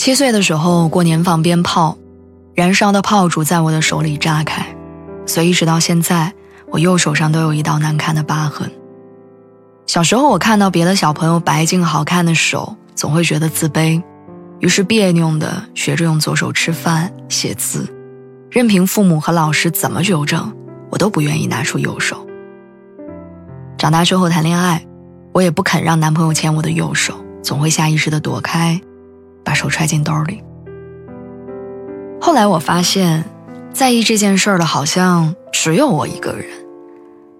七岁的时候过年放鞭炮，燃烧的炮竹在我的手里炸开，所以一直到现在，我右手上都有一道难看的疤痕。小时候我看到别的小朋友白净好看的手，总会觉得自卑，于是别扭的学着用左手吃饭、写字，任凭父母和老师怎么纠正，我都不愿意拿出右手。长大之后谈恋爱，我也不肯让男朋友牵我的右手，总会下意识的躲开。把手揣进兜里。后来我发现，在意这件事儿的好像只有我一个人。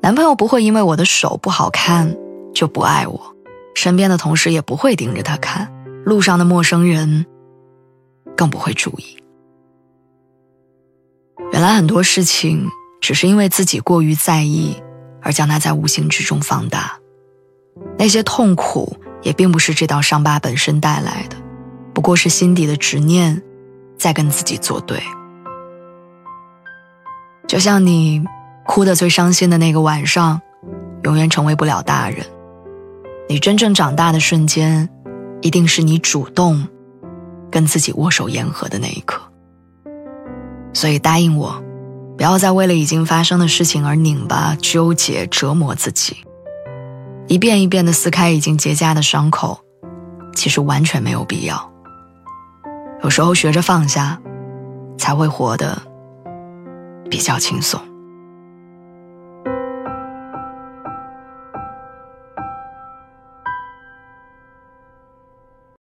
男朋友不会因为我的手不好看就不爱我，身边的同事也不会盯着他看，路上的陌生人更不会注意。原来很多事情只是因为自己过于在意，而将它在无形之中放大。那些痛苦也并不是这道伤疤本身带来的。不过是心底的执念，在跟自己作对。就像你哭得最伤心的那个晚上，永远成为不了大人。你真正长大的瞬间，一定是你主动跟自己握手言和的那一刻。所以答应我，不要再为了已经发生的事情而拧巴、纠结、折磨自己，一遍一遍的撕开已经结痂的伤口，其实完全没有必要。有时候学着放下，才会活得比较轻松。